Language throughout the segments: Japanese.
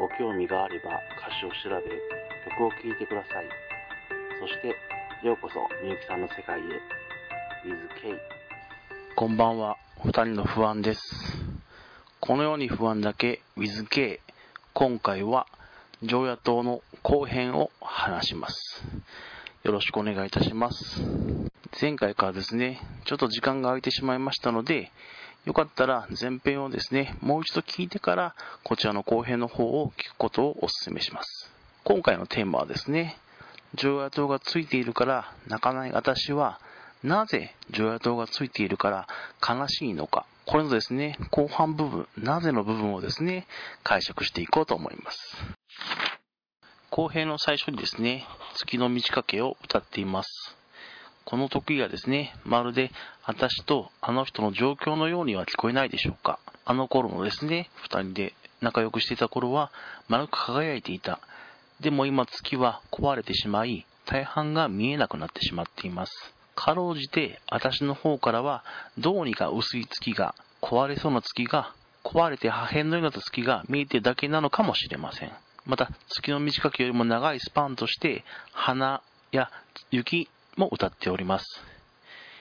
ご興味があれば歌詞を調べ、曲を聴いてください。そして、ようこそみゆきさんの世界へ。with K。こんばんは、二人の不安です。このように不安だけ with K。今回は、常夜灯の後編を話します。よろしくお願いいたします。前回からですね、ちょっと時間が空いてしまいましたので、よかったら前編をですね、もう一度聞いてから、こちらの後編の方を聞くことをお勧めします。今回のテーマはですね、常夜灯がついているから泣かない私は、なぜ常夜灯がついているから悲しいのか。これのですね、後半部分、なぜの部分をですね、解釈していこうと思います。後編の最初にですね、月の満ち欠けを歌っています。この時がですね、まるで私とあの人の状況のようには聞こえないでしょうか。あの頃のですね、二人で仲良くしていた頃は丸く輝いていた。でも今月は壊れてしまい、大半が見えなくなってしまっています。かろうじて私の方からはどうにか薄い月が、壊れそうな月が、壊れて破片のような月が見えてるだけなのかもしれません。また月の短きよりも長いスパンとして花や雪も歌っております。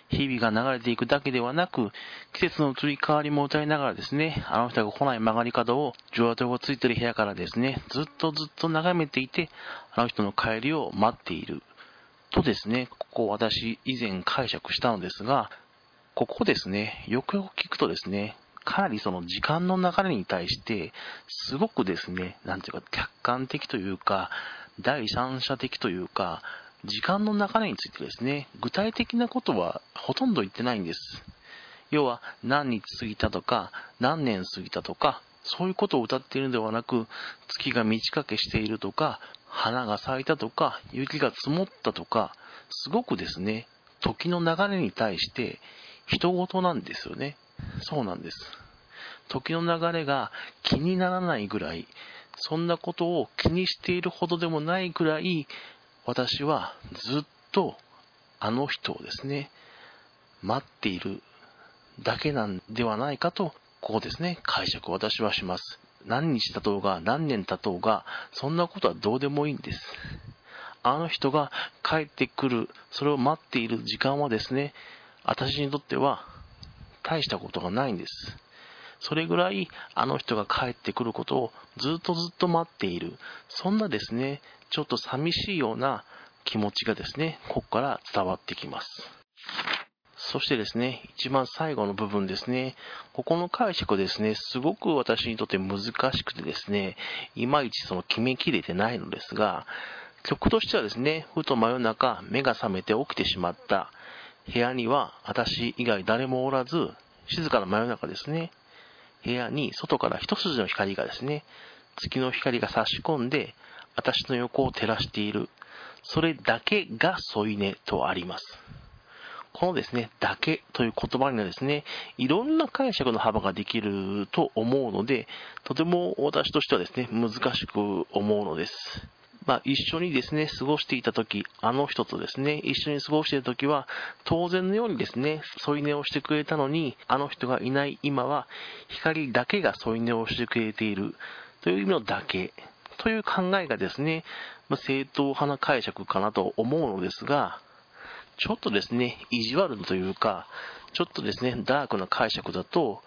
日々が流れていくだけではなく、季節の移り変わりも歌いながらですね、あの人が来ない曲がり角を、上夜灯がついてる部屋からですね、ずっとずっと眺めていて、あの人の帰りを待っている。とですね、ここ私以前解釈したのですが、ここですね、よくよく聞くとですね、かなりその時間の流れに対して、すごくですね、なんていうか客観的というか、第三者的というか、時間の流れについてですね、具体的なことはほとんど言ってないんです。要は、何日過ぎたとか、何年過ぎたとか、そういうことを歌っているのではなく、月が満ち欠けしているとか、花が咲いたとか、雪が積もったとか、すごくですね、時の流れに対して、人事なんですよね。そうなんです。時の流れが気にならないぐらい、そんなことを気にしているほどでもないぐらい、私はずっとあの人をですね、待っているだけなんではないかと、ここですね、解釈を私はします。何日経とうが何年経とうが、そんなことはどうでもいいんです。あの人が帰ってくる、それを待っている時間はですね、私にとっては大したことがないんです。それぐらいあの人が帰ってくることをずっとずっと待っている。そんなですね、ちょっと寂しいような気持ちがですね、ここから伝わってきます。そしてですね、一番最後の部分ですね、ここの解釈ですね、すごく私にとって難しくてですね、いまいちその決めきれてないのですが、曲としてはですね、ふと真夜中目が覚めて起きてしまった部屋には私以外誰もおらず、静かな真夜中ですね。部屋に外から一筋の光がですね、月の光が差し込んで、私の横を照らしている。それだけが添い寝とあります。このですね、だけという言葉にはですね、いろんな解釈の幅ができると思うので、とても私としてはですね、難しく思うのです。まあ、一緒にですね、過ごしていた時、あの人とですね、一緒に過ごしていた時は、当然のようにですね、添い寝をしてくれたのに、あの人がいない今は、光だけが添い寝をしてくれている、という意味のだけ、という考えがですね、まあ、正統派な解釈かなと思うのですが、ちょっとですね、意地悪というか、ちょっとですね、ダークな解釈だと、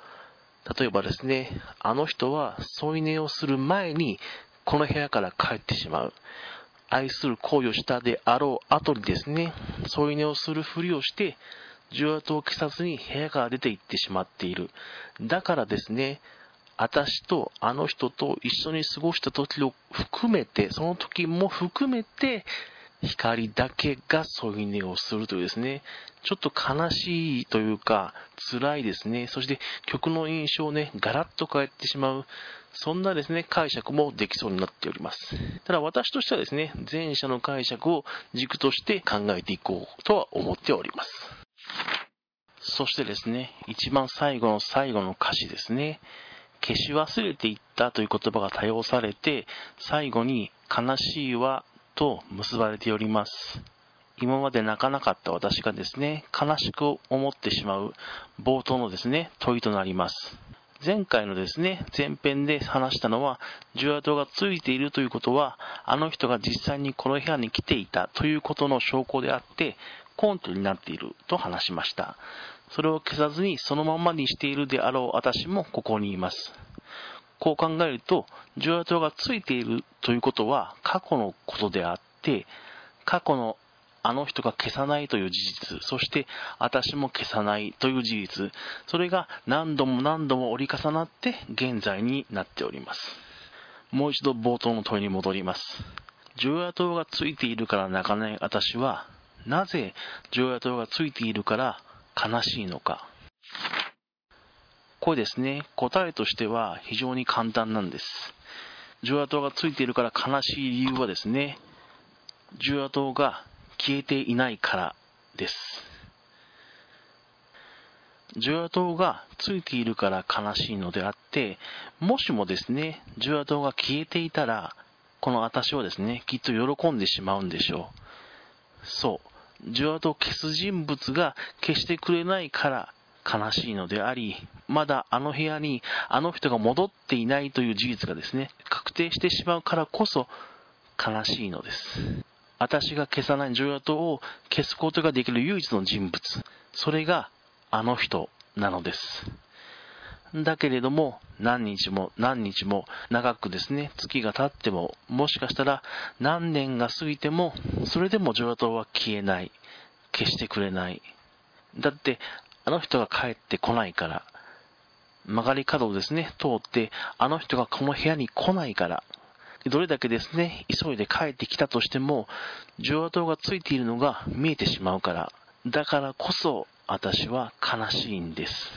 例えばですね、あの人は添い寝をする前にこの部屋から帰ってしまう。愛する行為をしたであろう後にですね、添い寝をするふりをして、重圧を着さずに部屋から出て行ってしまっている。だからですね、私とあの人と一緒に過ごした時を含めて、その時も含めて、光だけが添い寝をするというですね、ちょっと悲しいというか、辛いですね。そして曲の印象をね、ガラッと変えてしまう、そんなですね、解釈もできそうになっております。ただ私としてはですね、前者の解釈を軸として考えていこうとは思っております。そしてですね、一番最後の最後の歌詞ですね。消し忘れていったという言葉が多用されて、最後に悲しいはと結ばれております。今まで泣かなかった私がですね、悲しく思ってしまう冒頭のですね、問いとなります。前回のですね、前編で話したのは、重圧がついているということは、あの人が実際にこの部屋に来ていたということの証拠であって、コントになっていると話しました。それを消さずにそのままにしているであろう私もここにいます。こう考えると、重圧がついているということは過去のことであって、過去のあの人が消さないという事実、そして私も消さないという事実、それが何度も何度も折り重なって現在になっております。もう一度冒頭の問いに戻ります。常夜灯がついているから泣かない私は、なぜ常夜灯がついているから悲しいのか。これですね、答えとしては非常に簡単なんです。重野灯がついているから悲しい理由はですね、重野灯が消えていないからです。重野灯がついているから悲しいのであって、もしもですね、重野灯が消えていたら、この私はですね、きっと喜んでしまうんでしょう。そう。重野灯を消す人物が消してくれないから悲しいのであり、まだあの部屋にあの人が戻っていないという事実がですね、確定してしまうからこそ悲しいのです。私が消さない常夜灯を消すことができる唯一の人物、それがあの人なのです。だけれども、何日も何日も長くですね、月が経っても、もしかしたら何年が過ぎても、それでも常夜灯は消えない。消してくれない。だって、あの人が帰ってこないから、曲がり角をですね、通って、あの人がこの部屋に来ないから、どれだけですね、急いで帰ってきたとしても、上灯がついているのが見えてしまうから、だからこそ私は悲しいんです。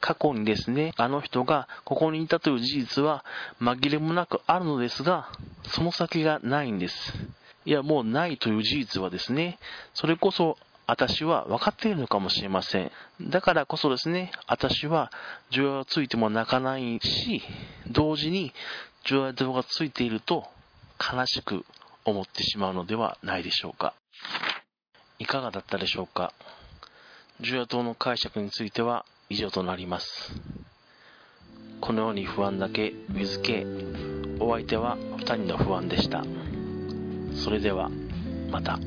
過去にですね、あの人がここにいたという事実は紛れもなくあるのですが、その先がないんです。いや、もうないという事実はですね、それこそ私は分かっているのかもしれません。だからこそですね、私は需要がついても泣かないし、同時に需要がついていると悲しく思ってしまうのではないでしょうか。いかがだったでしょうか。重要灯の解釈については以上となります。このように不安だけ WithK お相手は2人の不安でした。それではまた。